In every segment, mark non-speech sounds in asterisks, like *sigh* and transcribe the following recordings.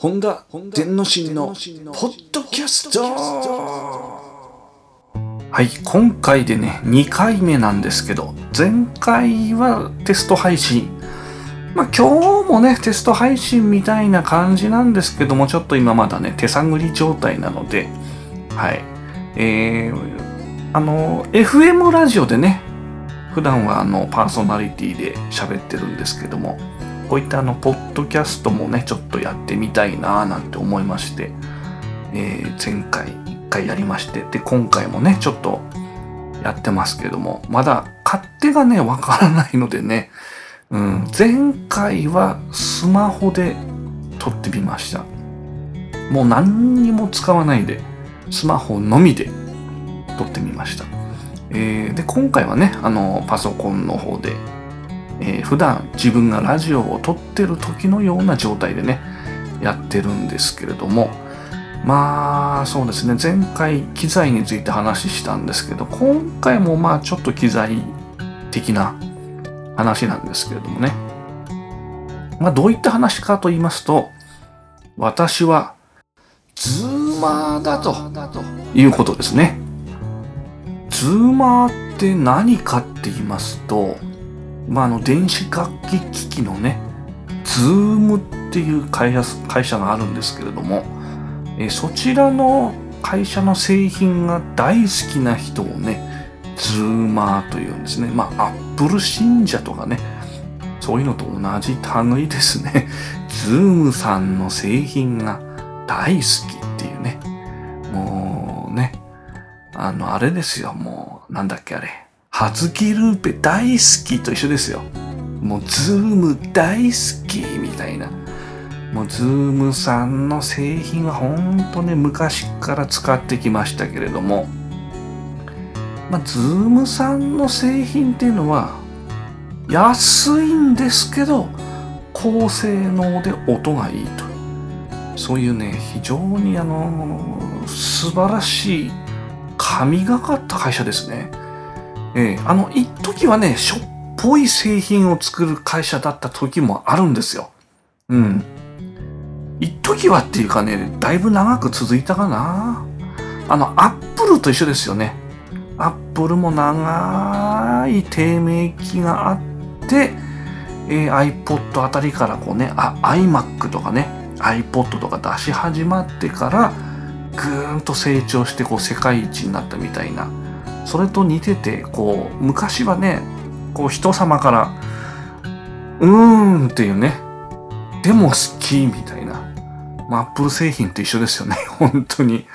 本田天之進のポッドキャスト。はい今回でね2回目なんですけど前回はテスト配信。まあ今日もねテスト配信みたいな感じなんですけどもちょっと今まだね手探り状態なのではい。えー、あの FM ラジオでね普段はあのパーソナリティで喋ってるんですけどもこういったあのポッドキャストもねちょっとやってみたいななんて思いまして、えー、前回1回やりましてで今回もねちょっとやってますけどもまだ勝手がねわからないのでね、うん、前回はスマホで撮ってみました。もう何にも使わないでスマホのみで撮ってみました、えー、で今回はねあのパソコンの方でえー、普段自分がラジオを撮ってる時のような状態でねやってるんですけれども。まあそうですね。前回機材について話したんですけど今回もまあちょっと機材的な話なんですけれどもね。まあどういった話かと言いますと私はズーマーだと。いうことですね。ズーマーって何かって言いますとまあ、あの電子楽器機器のね、ズームっていう会社会社があるんですけれども、えそちらの会社の製品が大好きな人をね、ズーマーというんですね。まあ、アップル信者とかね、そういうのと同じ類ですね。ズームさんの製品が大好きっていうね。もうね、あの、あれですよ、もう、なんだっけあれ。ハズキルーペ大好きと一緒ですよ。もうズーム大好きみたいな。もうズームさんの製品は本当ね昔から使ってきましたけれども、まあ、ズームさんの製品っていうのは安いんですけど高性能で音がいいとそういうね非常にあの素晴らしい神がかった会社ですね。えー、あの、一時はね、しょっぽい製品を作る会社だった時もあるんですよ。うん。一時はっていうかね、だいぶ長く続いたかな。あの、アップルと一緒ですよね。アップルも長い低迷期があって、えー、iPod あたりからこうね、あ、iMac とかね、iPod とか出し始まってから、ぐーんと成長してこう世界一になったみたいな。それと似ててこう昔はねこう人様からうーんっていうねでも好きみたいな、まあ、アップル製品と一緒ですよね *laughs* 本当に、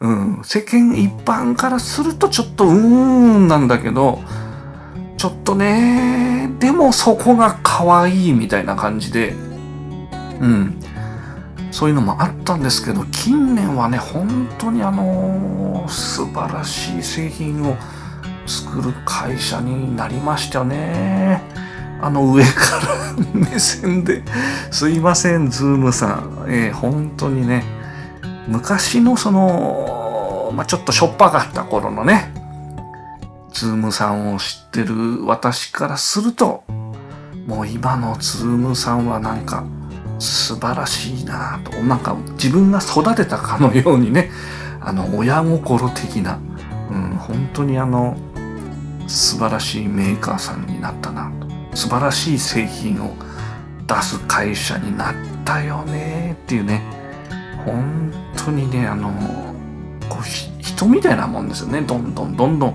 うん、世間一般からするとちょっとうーんなんだけどちょっとねでもそこが可愛いみたいな感じでうん。そういうのもあったんですけど近年はね本当にあの素晴らしい製品を作る会社になりましたね。あの上から目線ですいませんズームさん、えー、本当にね昔のその、まあ、ちょっとしょっぱかった頃のねズームさんを知ってる私からするともう今のズームさんはなんか素晴らしいなと。なんか自分が育てたかのようにねあの親心的な、うん、本当にあの素晴らしいメーカーさんになったなと。素晴らしい製品を出す会社になったよねっていうね。本当にねあのこう人みたいなもんですよね。どんどんどんどん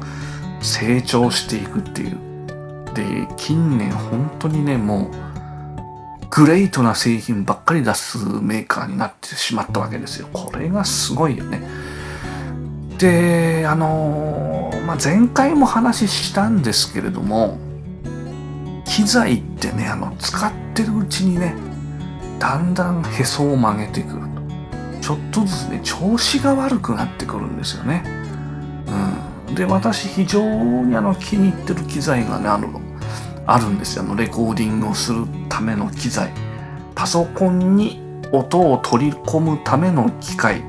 成長していくっていう。で近年本当にねもうグレートな製品ばっかり出すメーカーになってしまったわけですよ。これがすごいよね。で、あのまあ、前回も話したんですけれども、機材ってね、あの、使ってるうちにね、だんだんへそを曲げてくると。ちょっとずつね、調子が悪くなってくるんですよね。うん。で、私非常にあの気に入ってる機材がね、あの。あるんですよ。あのレコーディングをするための機材。パソコンに音を取り込むための機械。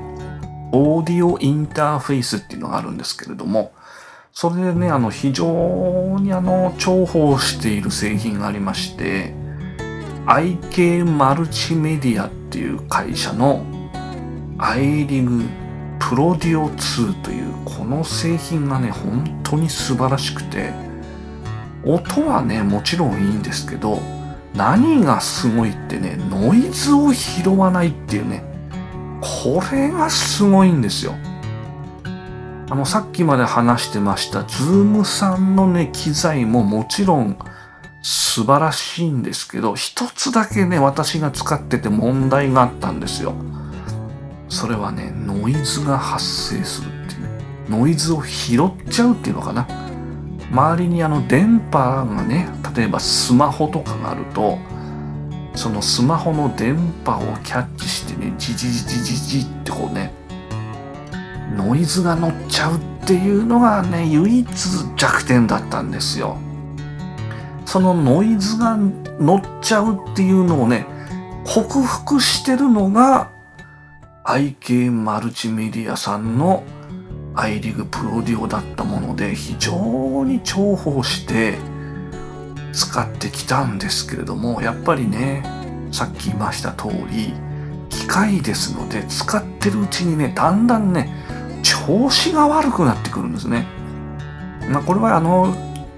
オーディオインターフェイスっていうのがあるんですけれども、それでね、あの、非常にあの、重宝している製品がありまして、IK マルチメディアっていう会社の iRig Pro Duo 2というこの製品がね本当に素晴らしくて音はねもちろんいいんですけど何がすごいってねノイズを拾わないっていうねこれがすごいんですよ。あのさっきまで話してましたズームさんのね機材ももちろん素晴らしいんですけど一つだけね私が使ってて問題があったんですよ。それはねノイズが発生するっていう。ノイズを拾っちゃうっていうのかな。周りにあの電波がね例えばスマホとかがあるとそのスマホの電波をキャッチしてねジジジジジジってこうねノイズが乗っちゃうっていうのがね唯一弱点だったんですよ。そのノイズが乗っちゃうっていうのをね克服してるのが IK マルチメディアさんの i リグプロディオだったもので非常に重宝して使ってきたんですけれどもやっぱりねさっき言いました通り機械ですので使ってるうちにねだんだんね調子が悪くなってくるんですね。まあ、これはあの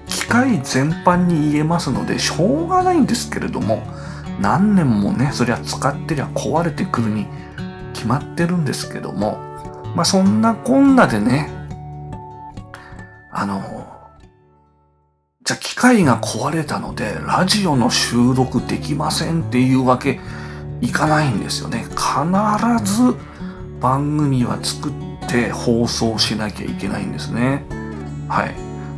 機械全般に言えますのでしょうがないんですけれども何年もねそりゃ使ってりゃ壊れてくるに決まってるんですけどもまあそんなこんなでねあのじゃあ機械が壊れたのでラジオの収録できませんっていうわけいかないんですよね。必ず番組は作って放送しなきゃいけないんですね。はい。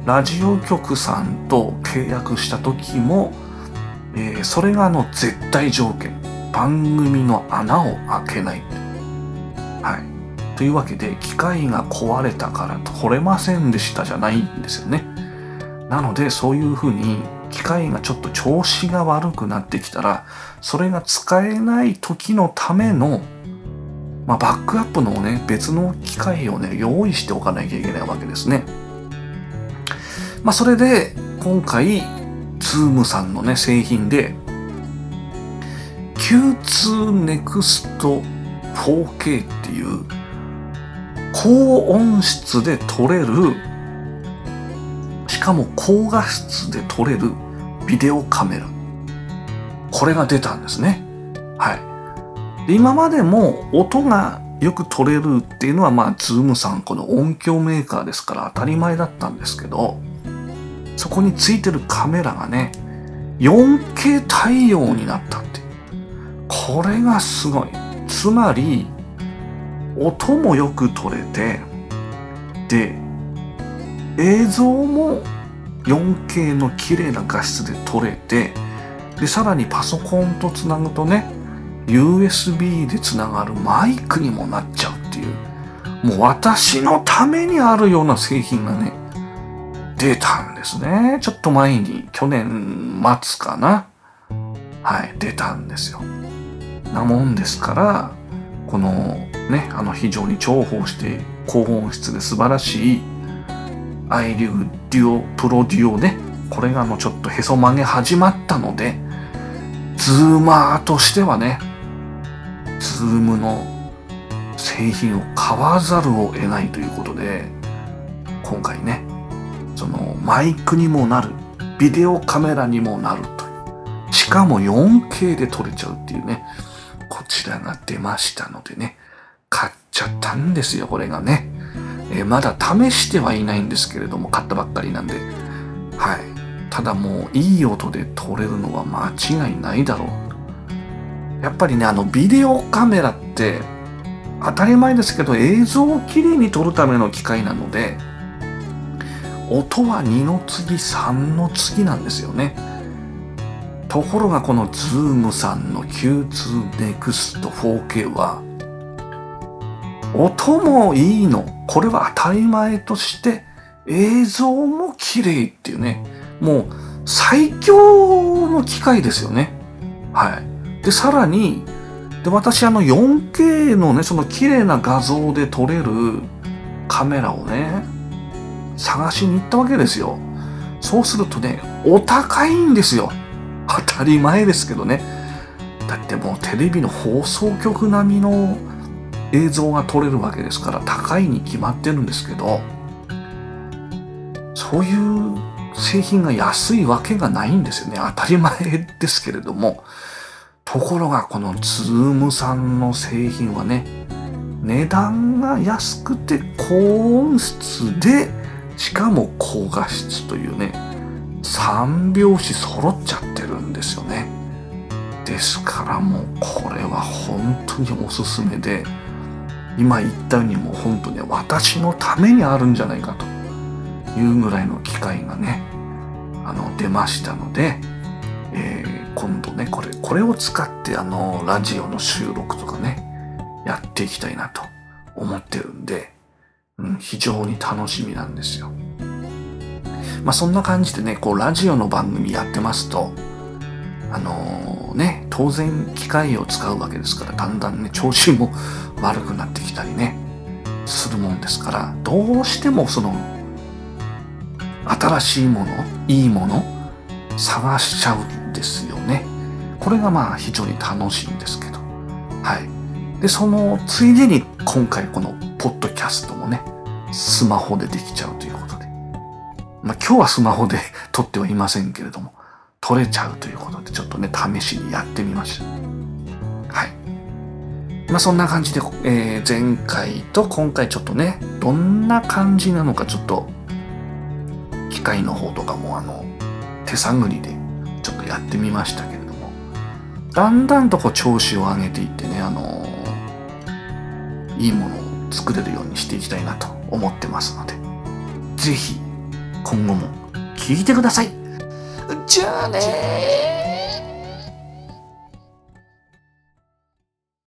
ラジオ局さんと契約した時も、えー、それがあの絶対条件。番組の穴を開けない。というわけで機械が壊れたから取れませんでしたじゃないんですよねなのでそういうふうに機械がちょっと調子が悪くなってきたらそれが使えない時のためのまあ、バックアップのね別の機械をね用意しておかなきゃいけないわけですね。まあ、それで今回 Zoom さんのね製品で Q2 Next 4K っていう高音質で撮れるしかも高画質で撮れるビデオカメラ。これが出たんですね。はい。で今までも音がよく撮れるっていうのはまあズームさんこの音響メーカーですから当たり前だったんですけどそこについてるカメラがね 4K 対応になったってこれがすごい。つまり音もよく撮れてで映像も 4K の綺麗な画質で撮れてでさらにパソコンとつなぐとね USB でつながるマイクにもなっちゃうっていうもう私のためにあるような製品がね出たんですね。ちょっと前に去年末かな。はい出たんですよ。なもんですからこのねあの非常に重宝して高音質で素晴らしいアイリューデュオプロデュオねこれがあのちょっとへそ曲げ始まったのでズーマーとしてはねズームの製品を買わざるを得ないということで今回ねそのマイクにもなるビデオカメラにもなるというしかも 4K で撮れちゃうっていうねこちらが出ましたのでね買っちゃったんですよこれがね、えー、まだ試してはいないんですけれども買ったばっかりなんで。はい。ただもういい音で撮れるのは間違いないだろう。やっぱりねあのビデオカメラって当たり前ですけど映像をきれいに撮るための機械なので音は2の次3の次なんですよね。ところがこの Zoom さんの Q2 Next 4K は音もいいの。これは当たり前として映像も綺麗っていうね。もう最強の機械ですよね。はい。でさらにで私あの 4K のねその綺麗な画像で撮れるカメラをね探しに行ったわけですよ。そうするとねお高いんですよ。当たり前ですけどね。だってもうテレビの放送局並みの映像が撮れるわけですから高いに決まってるんですけどそういう製品が安いわけがないんですよね。当たり前ですけれども。ところがこのズームさんの製品はね値段が安くて高音質でしかも高画質というね3拍子揃っちゃってるんですよね。ですからもうこれは本当におすすめで今言ったようにもう本当ね私のためにあるんじゃないかというぐらいの機会がねあの出ましたので、えー、今度ねこれこれを使ってあのラジオの収録とかねやっていきたいなと思ってるんで、うん、非常に楽しみなんですよ。まあそんな感じでね、こうラジオの番組やってますと、あのー、ね、当然機械を使うわけですから、だんだんね、調子も *laughs* 悪くなってきたりね、するもんですから、どうしてもその、新しいもの、いいもの、探しちゃうんですよね。これがまあ非常に楽しいんですけど。はい。で、そのついでに今回このポッドキャストもね、スマホでできちゃうということで。まあ今日はスマホで撮ってはいませんけれども、撮れちゃうということでちょっとね、試しにやってみました。はい。まあそんな感じで、えー、前回と今回ちょっとね、どんな感じなのかちょっと、機械の方とかもあの、手探りでちょっとやってみましたけれども、だんだんとこう調子を上げていってね、あのいいものを作れるようにしていきたいなと思ってますので、ぜひ今後も聞いてください。じゃあね